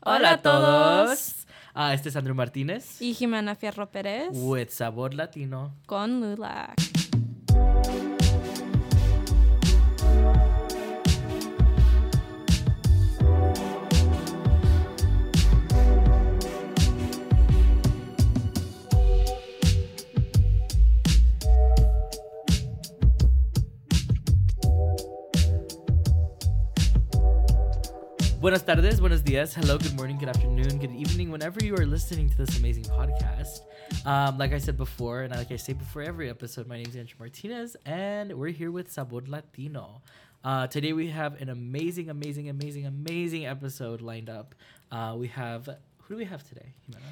Hola a todos. Ah, este es Andrew Martínez. Y Jimena Fierro Pérez. With Sabor Latino. Con Lulac. Buenas tardes, buenos dias, hello, good morning, good afternoon, good evening, whenever you are listening to this amazing podcast. Um, like I said before, and like I say before every episode, my name is Andrew Martinez, and we're here with Sabor Latino. Uh, today we have an amazing, amazing, amazing, amazing episode lined up. Uh, we have who do we have today, Jimena?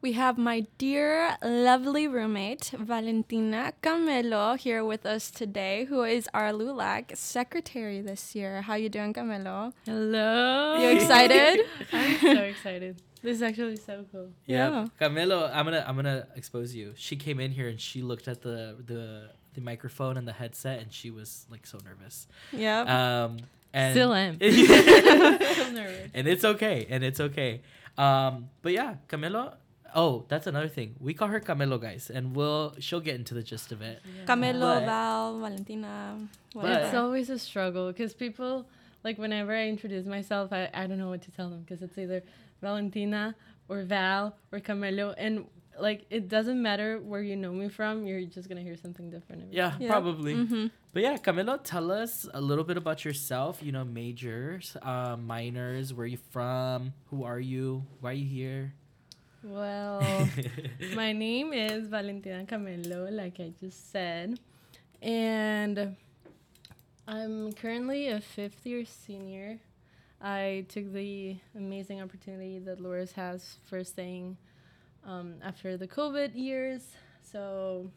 We have my dear, lovely roommate, Valentina Camelo, here with us today, who is our LULAC secretary this year. How you doing, Camelo? Hello. You excited? I'm so excited. This is actually so cool. Yeah. Yeah. Camelo, I'm gonna I'm gonna expose you. She came in here and she looked at the the the microphone and the headset and she was like so nervous. Yeah. Um and Still am. and so nervous. it's okay. And it's okay. Um but yeah, Camelo Oh, that's another thing. We call her Camelo, guys, and we'll she'll get into the gist of it. Camelo, But- Val, Valentina. Whatever. It's always a struggle because people, like, whenever I introduce myself, I, I don't know what to tell them because it's either Valentina or Val or Camelo. And, like, it doesn't matter where you know me from, you're just going to hear something different. every Yeah, time. Yeah. probably. hmm But yeah, Camelo, tell us a little bit about yourself. You know, majors, uh, minors, where you from, who are you, why are you here? Well, my name is Valentina Camelo, like I just said. And I'm currently a fifth year senior. I took the amazing opportunity that Loras has for staying um, after the COVID years. So,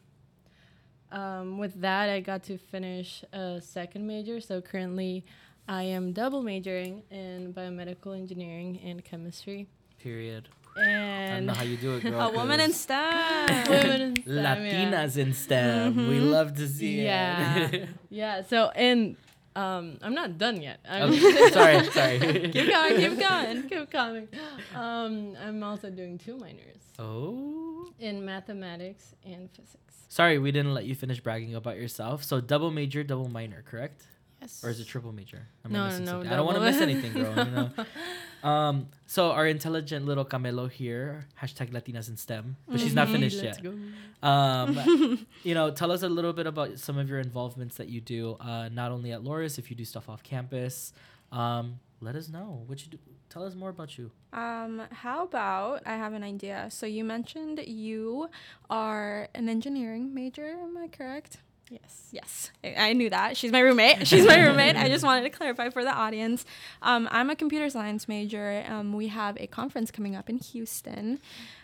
um, with that, I got to finish a second major. So, currently, I am double majoring in biomedical engineering and chemistry. Period. I don't And know how you do it, girl. A woman in 'cause STEM. women in STEM, yeah. Latinas in STEM. We Mhm. love to see Yeah. it. Yeah. So and um, I'm not done yet. I'm Okay, sorry, sorry. keep going, keep going. keep coming. Um, I'm also doing two minors Oh. in mathematics and physics. Sorry, we didn't let you finish bragging about yourself. So double major, double minor, correct? Yes. Or is it triple major? Am No, missing no, something? I don't want to miss anything, girl. You know. Um, so our intelligent little Camelo here, hashtag Latinas in STEM, but she's not Mhm. finished Let's yet. Um, you know, tell us a little bit about some of your involvements that you do, uh, not only at Loras, if you do stuff off campus. Um, let us know what you do. Tell us more about you. Um, how about I have an idea. So you mentioned you are an engineering major, am I correct? Yes. Yes, I knew that. She's my roommate. She's my roommate. I just wanted to clarify for the audience. Um, I'm a computer science major. Um, we have a conference coming up in Houston.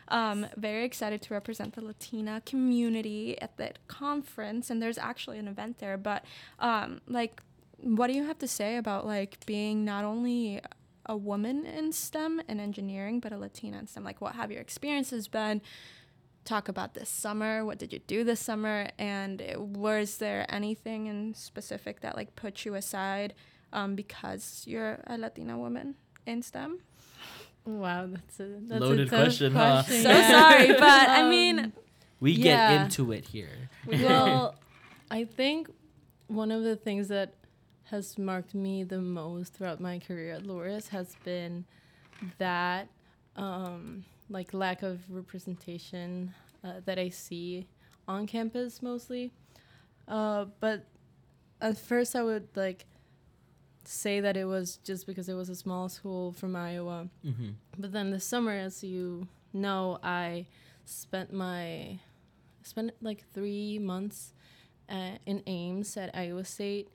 Um, very excited to represent the Latina community at that conference, and there's actually an event there. But um, like, what do you have to say about like being not only a woman in STEM and engineering, but a Latina in STEM? Like, what have your experiences been? Talk about this summer. What did you do this summer? And was there anything in specific that like put you aside um, because you're a Latina woman in STEM? Wow, that's a that's Loaded a tough question, huh? question. So sorry, but I Um, mean, We get into it here. well, I think one of the things that has marked me the most throughout my career at Loras has been that um, like lack of representation uh, that I see on campus mostly. Uh, but at first, I would like say that it was just because it was a small school from Iowa. hmm But then this summer, as you know, I spent my spent like three months uh, in Ames at Iowa State,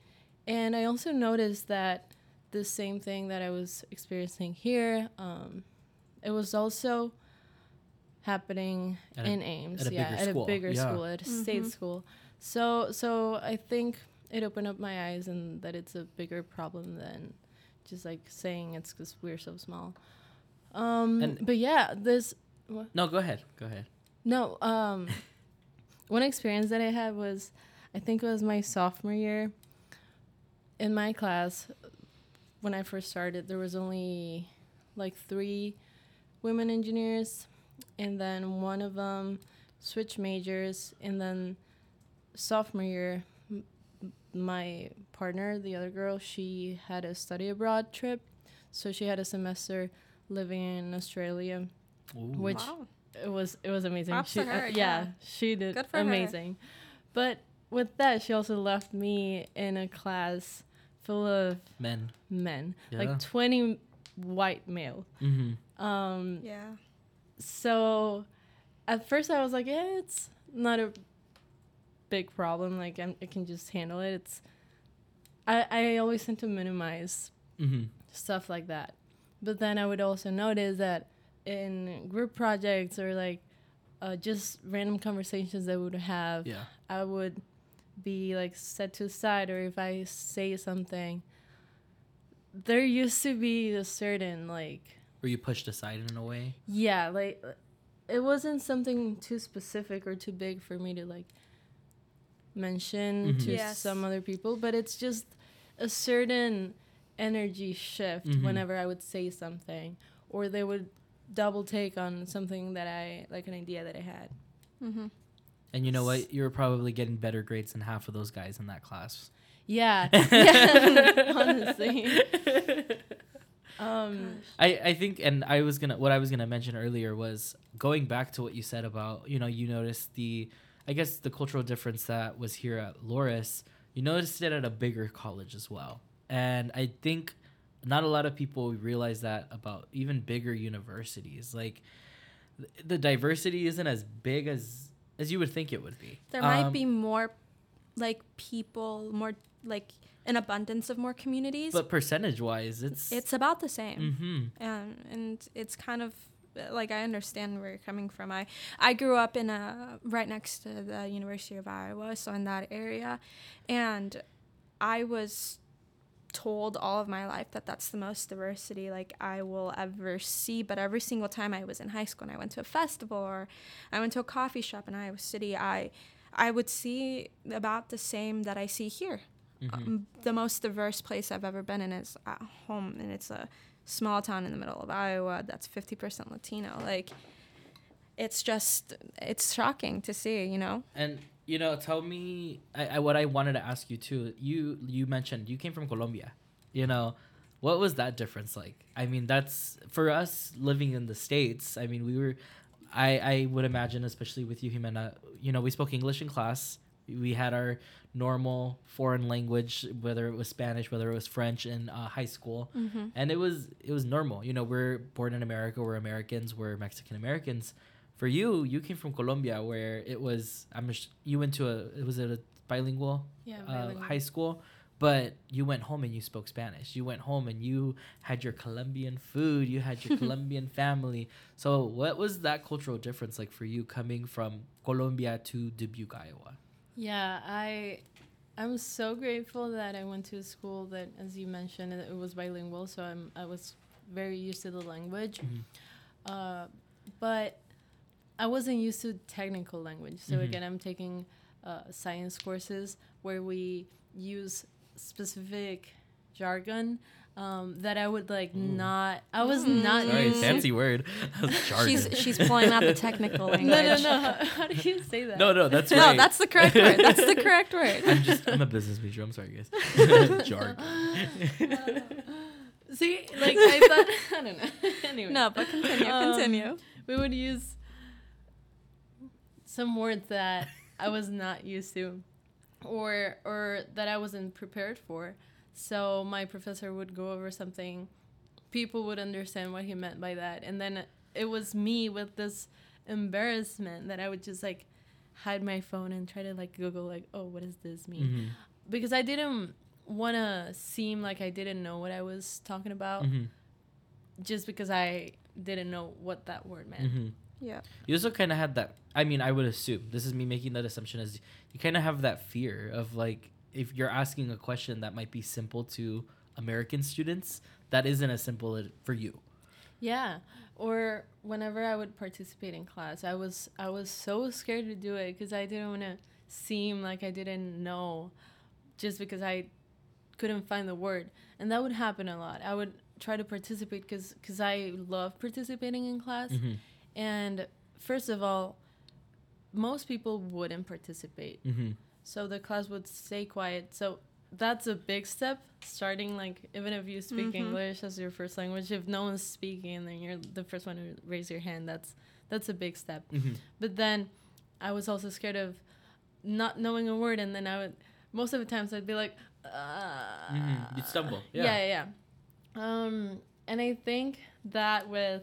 and I also noticed that the same thing that I was experiencing here, um, it was also happening At a- in Ames, at a yeah, at school, a bigger yeah. school, at a state Mhm. school. So, so I think it opened up my eyes and that it's a bigger problem than just like saying it's because we're so small. Um, And- but yeah, this No, go ahead. Go ahead. no. Um, one experience that I had was, I think it was my sophomore year. In my class, when I first started, there was only like three women engineers, and then one of them switched majors, and then sophomore year, m- m- my partner, the other girl, she had a study abroad trip, so she had a semester living in Australia. Ooh. Which wow. it was it was amazing. Props she, to her, uh, yeah. she did Good for her. amazing. But with that, she also left me in a class full of men. men, Yeah. like twenty white male. Mm-hmm. Um, Yeah. So at first I was like, yeah, it's not a big problem. Like I'm, I can just handle it. It's I I always tend to minimize Mm-hmm. stuff like that. But then I would also notice that in group projects or like uh, just random conversations that we would have, Yeah. I would be like set to side, or if I say something, there used to be a certain like Were you pushed aside in a way? yeah, like it wasn't something too specific or too big for me to like mention Mhm. to Yes. some other people, but it's just a certain energy shift Mhm. whenever I would say something or they would double take on something that I like an idea that I had. Mm-hmm. And you know what? You were probably getting better grades than half of those guys in that class. Yeah. yeah. Honestly. Um I, I think and I was gonna what I was gonna mention earlier was going back to what you said about you know you noticed the I guess the cultural difference that was here at Loras. You noticed it at a bigger college as well. And I think not a lot of people realize that about even bigger universities. Like the diversity isn't as big as as you would think it would be. There might Um, be more, like people, more like an abundance of more communities. but percentage wise it's it's about the same. mm-hmm. um, and it's kind of like I understand where you're coming from. I I grew up in a right next to the University of Iowa, so in that area, and I was told all of my life that that's the most diversity like I will ever see. But every single time I was in high school and I went to a festival or I went to a coffee shop in Iowa City, I I would see about the same that I see here. Mm-hmm. Um, the most diverse place I've ever been in is at home, and it's a small town in the middle of Iowa that's 50% Latino. Like, it's just, it's shocking to see, you know? And you know, tell me I, I, what I wanted to ask you too. You you mentioned you came from Colombia. You know, what was that difference like? I mean, that's for us living in the states. I mean, we were. I I would imagine, especially with you, Jimena. You know, we spoke English in class. We had our normal foreign language, whether it was Spanish, whether it was French, in uh, high school, Mm-hmm. and it was it was normal. You know, we're born in America. We're Americans. We're Mexican Americans. For you, you came from Colombia, where it was. I'm. sh- You went to a. It was it a bilingual, yeah, uh, bilingual. high school, but you went home and you spoke Spanish. You went home and you had your Colombian food. You had your Colombian family. So, what was that cultural difference like for you coming from Colombia to Dubuque, Iowa? Yeah, I I'm so grateful that I went to a school that as you mentioned it was bilingual, so I'm I was very used to the language. Mhm. Uh, but I wasn't used to technical language. So Mhm. again, I'm taking uh, science courses where we use specific jargon um, that I would like Ooh. not. I was Mm. not Sorry, used. fancy word. Jargon. She's, she's pulling out the technical no, language. no, no. How, how do you say that? no, no, that's No, that's the correct word. That's the correct word. I'm just. I'm a business major. I'm sorry, guys. Jargon. See, like I thought. I don't know. anyway. No, but continue, Um, continue. we would use some words that I was not used to or or that I wasn't prepared for. So my professor would go over something, people would understand what he meant by that, and then it was me with this embarrassment that I would just like hide my phone and try to like Google like, oh, what does this mean? Mhm, Because I didn't want to seem like I didn't know what I was talking about, mhm, just because I didn't know what that word meant. mhm. Yeah. You also kind of had that. I mean, I would assume this is me making that assumption. Is you kind of have that fear of like if you're asking a question that might be simple to American students, that isn't as simple for you. Yeah. Or whenever I would participate in class, I was I was so scared to do it because I didn't want to seem like I didn't know, just because I couldn't find the word, and that would happen a lot. I would try to participate because because I love participating in class. Mhm. And first of all, most people wouldn't participate. Mhm. So the class would stay quiet. So that's a big step. Starting like even if you speak Mhm. English as your first language, if no one's speaking, and then you're the first one to raise your hand. That's that's a big step. Mhm. But then I was also scared of not knowing a word, and then I would most of the times I'd be like, uh, Mhm. You'd stumble, Yeah. yeah, yeah. Um, and I think that with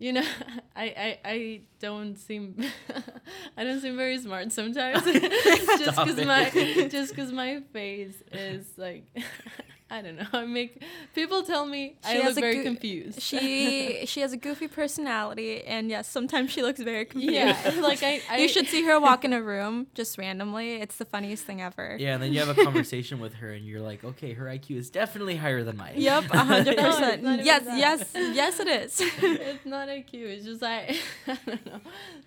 you know, I, I, I don't seem I don't seem very smart sometimes. just because my just because my face is like I don't know. I make people tell me She I has look a very goo- confused. She she has a goofy personality, and yes, sometimes she looks very confused. yeah, like I, I you should see her walk in a room just randomly. It's the funniest thing ever. Yeah, and then you have a conversation with her, and you're like, okay, her IQ is definitely higher than mine. Yep, a hundred no, percent. Yes, yes, yes, it is. it's not a cue. It's just I, I don't know.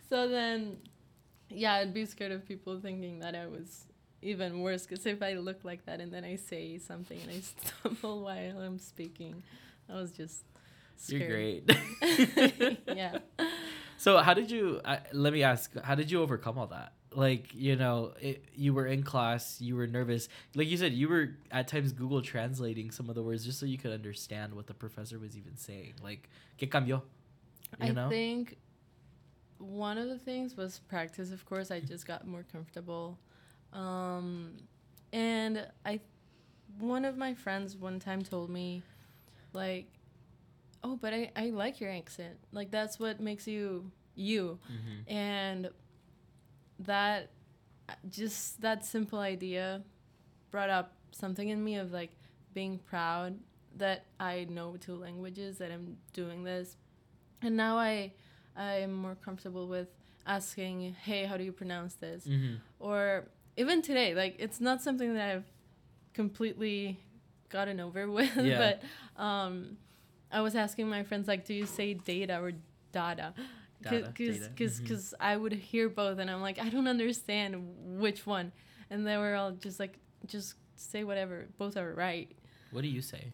So then, yeah, I'd be scared of people thinking that I was even worse. Because if I look like that and then I say something and I stumble while I'm speaking, I was just You're scared. great. yeah. So how did you? Uh, let me ask. How did you overcome all that? Like you know, it, you were in class, you were nervous. Like you said, you were at times Google translating some of the words just so you could understand what the professor was even saying. Like, ¿qué cambió? You I know. think one of the things was practice. Of course, I just got more comfortable, um, and I, one of my friends one time told me, like, oh, but I I like your accent. Like that's what makes you you, Mhm. and that just that simple idea brought up something in me of like being proud that I know two languages that I'm doing this and now I I'm more comfortable with asking hey how do you pronounce this Mhm. or even today like it's not something that I've completely gotten over with Yeah. but um I was asking my friends like do you say data or data because data, because mhm. I would hear both and I'm like I don't understand which one and they were all just like just say whatever both are right What do you say?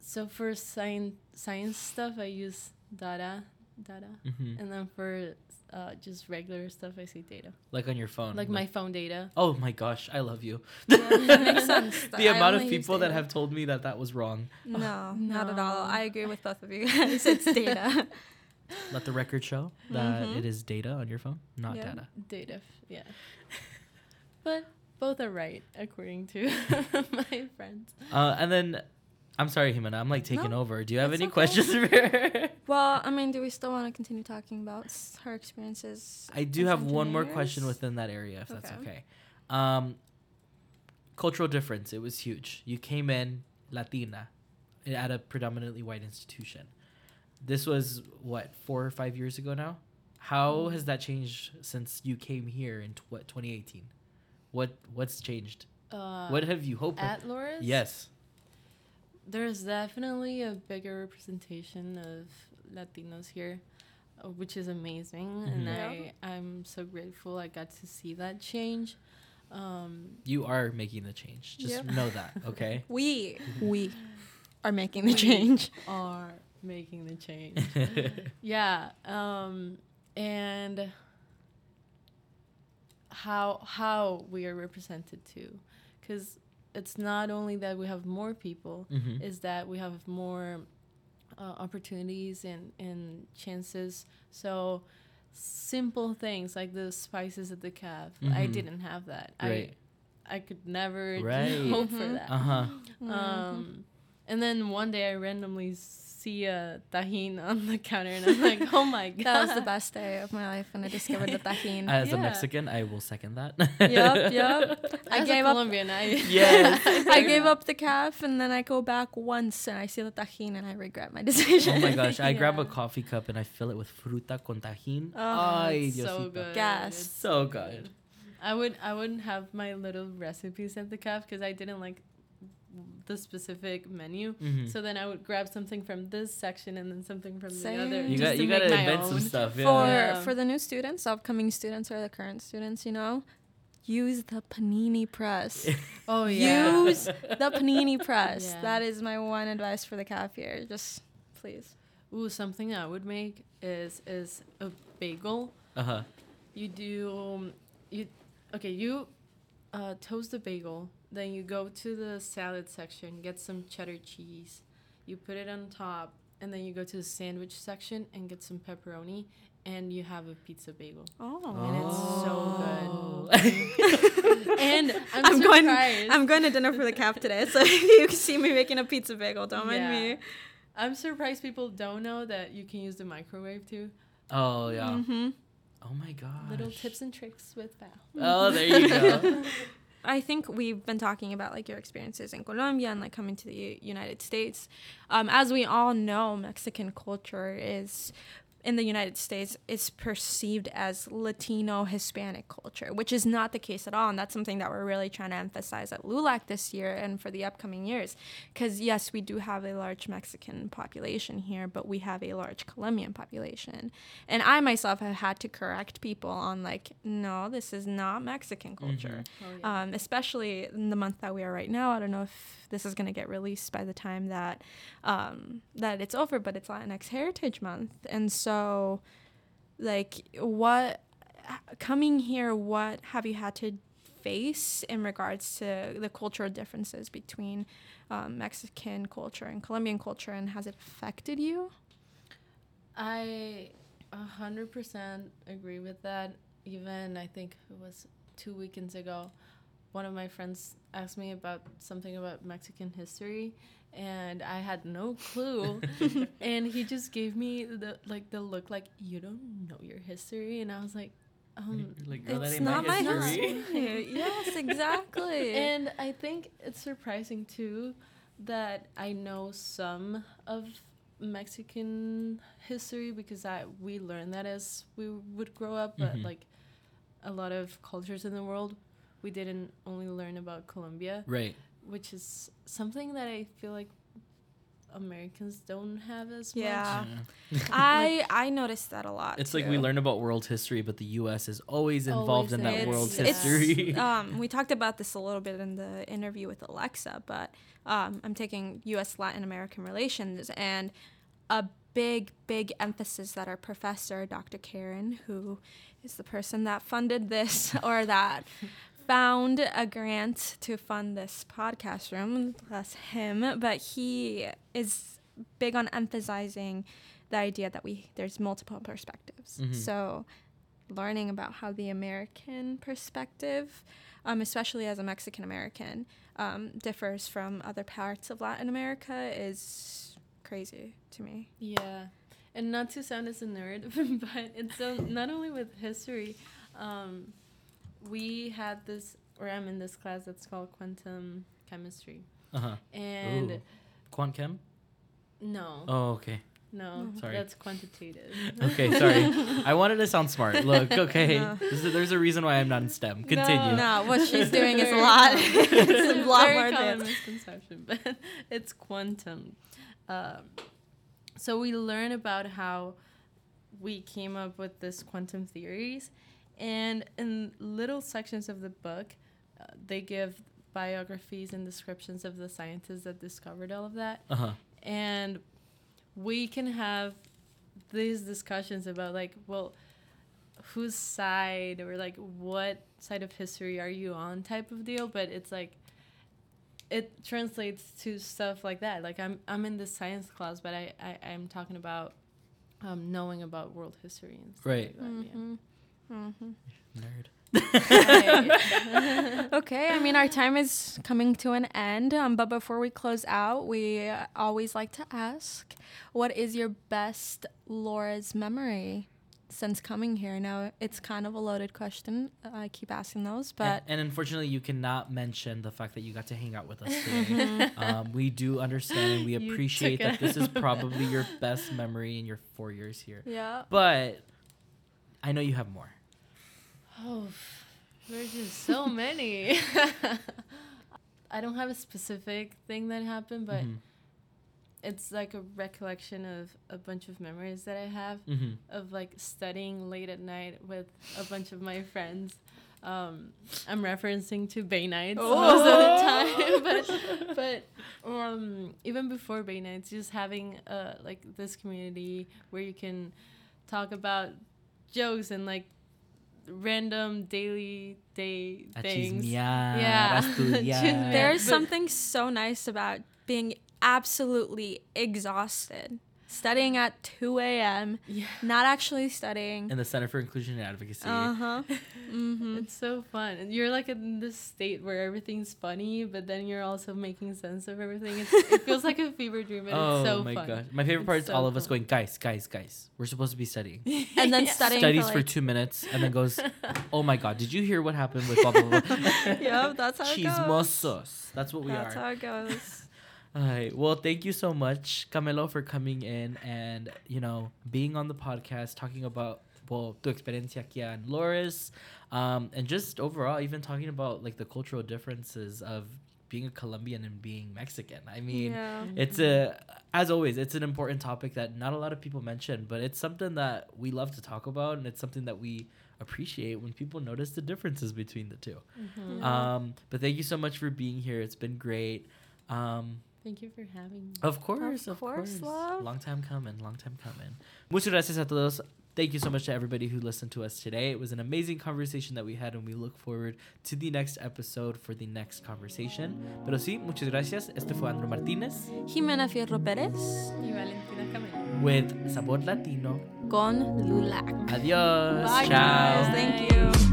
so for science science stuff I use data data hmm and then for uh, just regular stuff I say data Like on your phone. like my phone data Oh my gosh, I love you. that makes sense. the I amount of people that have told me that that was wrong. No, not at all. I agree with both of you guys. It's data. Let the record show that Mhm. it is data on your phone, not Yeah. data. data yeah but both are right according to my friends Uh, and then, I'm sorry, Jimena, I'm like taking No, over. Do you have any okay. questions for her? Well, I mean, do we still want to continue talking about her experiences? I do have one more question within that area, if that's Okay. okay. Um, cultural difference. It was huge. You came in Latina at a predominantly white institution. This was what four or five years ago now. How has that changed since you came here in tw- what 2018? What what's changed? uh, what have you hoped? at Loras yes. There's definitely a bigger representation of Latinos here, uh, which is amazing, Mhm. and Yeah. I I'm so grateful I got to see that change. Um, You are making the change. Just Yep. know that, okay? We we are making the We change. are making the change. yeah, um, and how how we are represented too, because it's not only that we have more people, Mhm. is that we have more uh, opportunities and, and chances. So simple things like the spices at the caf, I Mhm. didn't have that. Right. I I could never Right. hope for that. Uh huh. Um, and then one day I randomly see a tajin on the counter, and I'm like, oh my god, That was the best day of my life when I discovered the tajin. As a Mexican, I will second that. Yup, yup. I As gave a up. Colombian, I Yes. I gave up the caf and then I go back once and I see the tajin and I regret my decision. Oh my gosh! I grab a coffee cup and I fill it with fruta con tajín. Oh, Ay, It's so good. Gas. It's So good. I would I wouldn't have my little recipes at the caf because I didn't like the specific menu. Mhm. So then I would grab something from this section and then something from Same. the other. you just got to you make gotta my invent some own. stuff. Yeah. for Yeah. for the new students, upcoming students or the current students, you know, use the panini press. Oh yeah. Use the panini press. Yeah. That is my one advice for the caf here. Just please. Ooh, something I would make is is a bagel. Uh huh. You do um, you okay, you uh, toast the bagel, then you go to the salad section, get some cheddar cheese. You put it on top, and then you go to the sandwich section and get some pepperoni and you have a pizza bagel. Oh. And it's so good. and I'm, I'm going. I'm going to dinner for the cap today, so if you can see me making a pizza bagel, don't mind Yeah. me. I'm surprised people don't know that you can use the microwave too. Oh yeah. hmm Oh my god. Little tips and tricks with Val. Oh, there you go. I think we've been talking about like your experiences in Colombia and like coming to the United States. Um, as we all know, Mexican culture is in the United States is perceived as Latino Hispanic culture, which is not the case at all. And that's something that we're really trying to emphasize at LULAC this year and for the upcoming years. Because yes, we do have a large Mexican population here, but we have a large Colombian population. And I myself have had to correct people on like, no, this is not Mexican culture Oh, yeah. um, especially in the month that we are right now. I don't know if this is going to get released by the time that um, that it's over, but it's Latinx Heritage Month, and so like what coming here, what have you had to face in regards to the cultural differences between um, Mexican culture and Colombian culture, and has it affected you? I a hundred percent agree with that. Even I think it was two weekends ago, one of my friends asked me about something about Mexican history, and I had no clue. and he just gave me the like the look like you don't know your history, and I was like, um. like, that it's not my history. history. yes, exactly. And I think it's surprising too that I know some of Mexican history because I we learned that as we would grow up, but Mhm. like a lot of cultures in the world, we didn't only learn about Colombia, Right. which is something that I feel like Americans don't have as Yeah. Yeah. I I noticed that a lot. It's like we learn about world history, but the U.S. is always involved Always in that is, world yeah. history. um, we talked about this a little bit in the interview with Alexa, but um, I'm taking U.S. Latin American relations, and a big, big emphasis that our professor, Dr. Karen, who is the person that funded this or that found a grant to fund this podcast room, that's him, but he is big on emphasizing the idea that we there's multiple perspectives. Mhm. So learning about how the American perspective, um, especially as a Mexican American, um, differs from other parts of Latin America is crazy to me. Yeah, and not to sound as a nerd, but it's so, not only with history. Um, we had this, or I'm in this class that's called quantum chemistry, Uh huh. and Ooh. Quant chem. no, Oh, okay. no. Sorry. that's quantitative. Okay, sorry. I wanted to sound smart. Look, okay. No. This is, there's a reason why I'm not in STEM. Continue. No, what she's doing is a lot. it's a lot Very more common advanced. misconception, but it's quantum. Um, so we learn about how we came up with this quantum theories, and in little sections of the book, uh, they give biographies and descriptions of the scientists that discovered all of that, Uh huh. and we can have these discussions about like, well, whose side or like what side of history are you on type of deal, but it's like it translates to stuff like that. Like I'm I'm in the science class, but I, I I'm talking about um, knowing about world history and stuff Right. like that. yeah. Mhm. Mhm. Nerd. okay, I mean, our time is coming to an end. Um, but before we close out, we uh, always like to ask what is your best Loras memory since coming here? Now, it's kind of a loaded question. I keep asking those, but. and, and unfortunately, you cannot mention the fact that you got to hang out with us today. um, we do understand and we You appreciate that this is probably your best memory in your four years here. yeah. But I know you have more. Oh, there's just so many. I don't have a specific thing that happened, but Mhm. it's like a recollection of a bunch of memories that I have Mhm. of like studying late at night with a bunch of my friends. um, I'm referencing to Bay Nights Oh. most of the time. but but um, even before Bay Nights, just having uh, like this community where you can talk about jokes and like random daily day A things. chismear, Yeah. Chismear. There's something so nice about being absolutely exhausted, studying at 2 a.m., Yeah. not actually studying. in the Center for Inclusion and Advocacy. Uh huh. hmm It's so fun. And you're like in this state where everything's funny, but then you're also making sense of everything. It's, it feels like a fever dream, but oh it's so funny. Oh my fun. gosh. My favorite part is so all of us going, guys, guys, guys. We're supposed to be studying. And then Yeah. studying Studies for, for two minutes and then goes, oh my god, did you hear what happened with blah blah blah? Yep, that's how it goes. Chismosos. That's what we That's are. how it goes. All right. Well, thank you so much, Camelo, for coming in and you know being on the podcast, talking about well tu experiencia aquí en Loras, um, and just overall, even talking about like the cultural differences of being a Colombian and being Mexican. I mean, yeah. it's a as always, it's an important topic that not a lot of people mention, but it's something that we love to talk about, and it's something that we appreciate when people notice the differences between the two. Mhm. Yeah. Um, but thank you so much for being here. It's been great. Um, Thank you for having me. of course, of, course, course. love. Long time coming, long time coming. Muchas gracias a todos. Thank you so much to everybody who listened to us today. It was an amazing conversation that we had, and we look forward to the next episode for the next conversation. Pero sí, muchas gracias. Este fue Andrew Martínez Jimena Fierro Pérez Y Valentina Camelo. with Sabor Latino. con Lulac. Adios. Bye, Ciao. guys. Thank you.